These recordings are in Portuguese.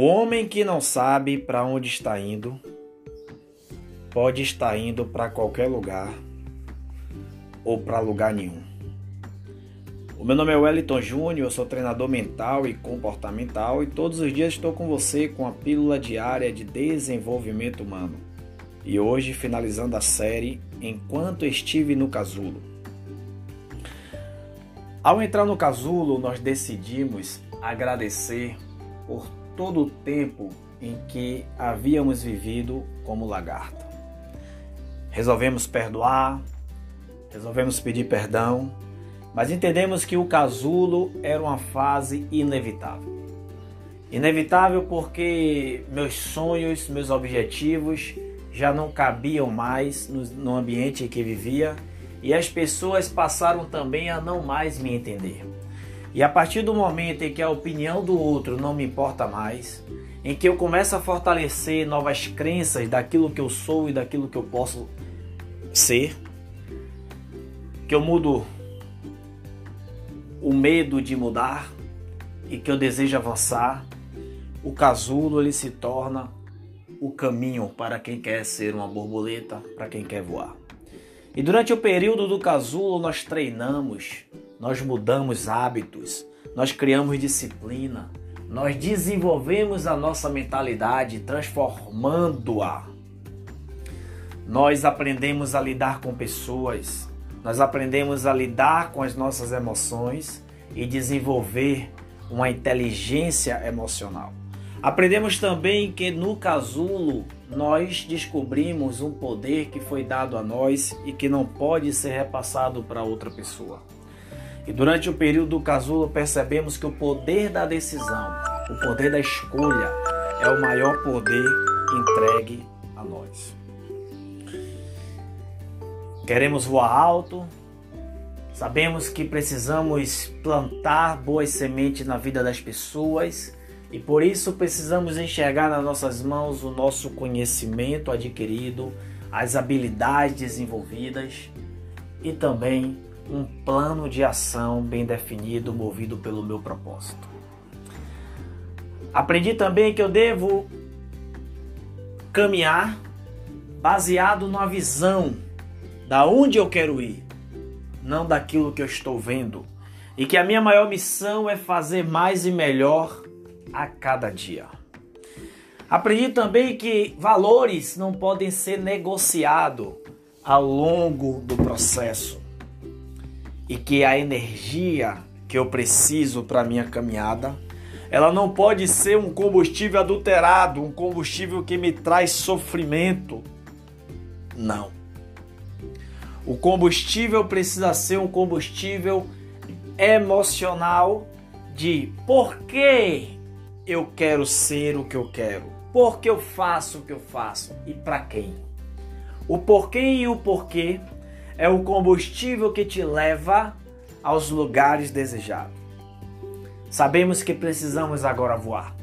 O homem que não sabe para onde está indo pode estar indo para qualquer lugar ou para lugar nenhum. O meu nome é Wellington Júnior, eu sou treinador mental e comportamental e todos os dias estou com você com a pílula diária de desenvolvimento humano. E hoje finalizando a série Enquanto estive no casulo. Ao entrar no casulo, nós decidimos agradecer por todo o tempo em que havíamos vivido como lagarto. Resolvemos perdoar, resolvemos pedir perdão, mas entendemos que o casulo era uma fase inevitável. Inevitável porque meus sonhos, meus objetivos já não cabiam mais no, ambiente em que vivia e as pessoas passaram também a não mais me entender. E a partir do momento em que a opinião do outro não me importa mais, em que eu começo a fortalecer novas crenças daquilo que eu sou e daquilo que eu posso ser, que eu mudo o medo de mudar e que eu desejo avançar, o casulo ele se torna o caminho para quem quer ser uma borboleta, para quem quer voar. E durante o período do casulo nós treinamos, nós mudamos hábitos, nós criamos disciplina, nós desenvolvemos a nossa mentalidade transformando-a. Nós aprendemos a lidar com pessoas, nós aprendemos a lidar com as nossas emoções e desenvolver uma inteligência emocional. Aprendemos também que no casulo nós descobrimos um poder que foi dado a nós e que não pode ser repassado para outra pessoa. E durante o período do casulo percebemos que o poder da decisão, o poder da escolha, é o maior poder entregue a nós. Queremos voar alto, sabemos que precisamos plantar boas sementes na vida das pessoas e por isso precisamos enxergar nas nossas mãos o nosso conhecimento adquirido, as habilidades desenvolvidas e também um plano de ação bem definido, movido pelo meu propósito. Aprendi também que eu devo caminhar baseado na visão da onde eu quero ir, não daquilo que eu estou vendo, e que a minha maior missão é fazer mais e melhor a cada dia. Aprendi também que valores não podem ser negociados ao longo do processo e que a energia que eu preciso para minha caminhada, ela não pode ser um combustível adulterado, um combustível que me traz sofrimento. Não. O combustível precisa ser um combustível emocional de por que eu quero ser o que eu quero, por que eu faço o que eu faço e para quem. O porquê e o porquê é o combustível que te leva aos lugares desejados. Sabemos que precisamos agora voar.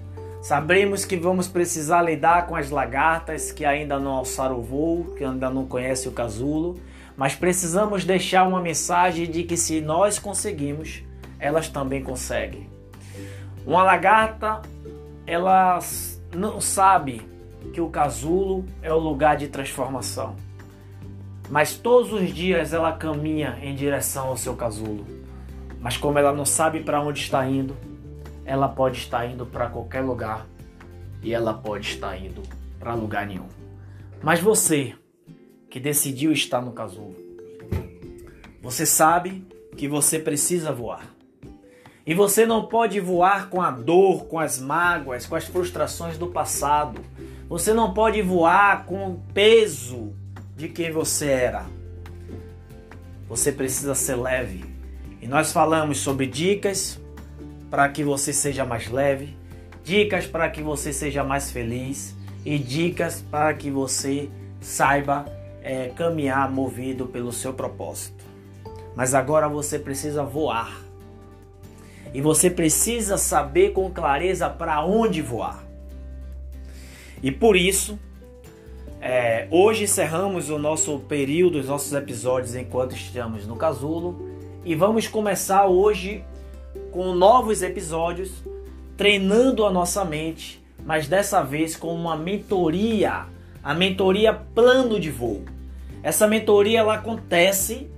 Sabemos que vamos precisar lidar com as lagartas que ainda não alçaram o voo, que ainda não conhecem o casulo, mas precisamos deixar uma mensagem de que se nós conseguimos, elas também conseguem. Uma lagarta, ela não sabe que o casulo é o lugar de transformação mas todos os dias ela caminha em direção ao seu casulo. Mas como ela não sabe para onde está indo, ela pode estar indo para qualquer lugar e ela pode estar indo para lugar nenhum. Mas você que decidiu estar no casulo, você sabe que você precisa voar. E você não pode voar com a dor, com as mágoas, com as frustrações do passado. Você não pode voar com o peso de quem você era. Você precisa ser leve. E nós falamos sobre dicas para que você seja mais leve, dicas para que você seja mais feliz e dicas para que você saiba é, caminhar movido pelo seu propósito. Mas agora você precisa voar. E você precisa saber com clareza para onde voar. E por isso, é, hoje encerramos o nosso período, os nossos episódios enquanto estamos no casulo e vamos começar hoje com novos episódios, treinando a nossa mente, mas dessa vez com uma mentoria, a mentoria plano de voo. Essa mentoria ela acontece,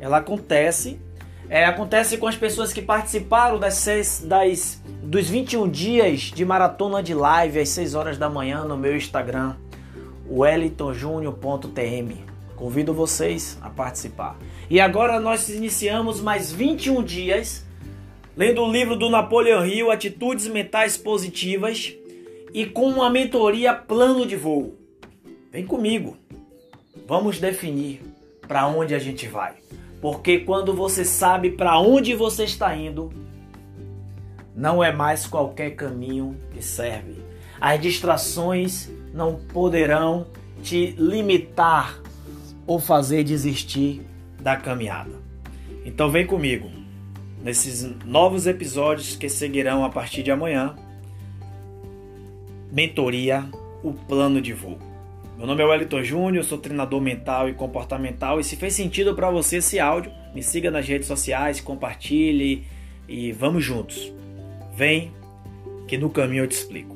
ela acontece, é, acontece com as pessoas que participaram das, seis, das dos 21 dias de maratona de live às 6 horas da manhã no meu Instagram, wellingtonjunior.tm. Convido vocês a participar. E agora nós iniciamos mais 21 dias lendo o livro do Napoleão Hill, Atitudes Mentais Positivas, e com uma mentoria plano de voo. Vem comigo. Vamos definir para onde a gente vai. Porque quando você sabe para onde você está indo, não é mais qualquer caminho que serve. As distrações não poderão te limitar ou fazer desistir da caminhada. Então vem comigo nesses novos episódios que seguirão a partir de amanhã. Mentoria, o plano de voo. Meu nome é Wellington Júnior, sou treinador mental e comportamental. E se fez sentido para você esse áudio, me siga nas redes sociais, compartilhe e vamos juntos. Vem que no caminho eu te explico.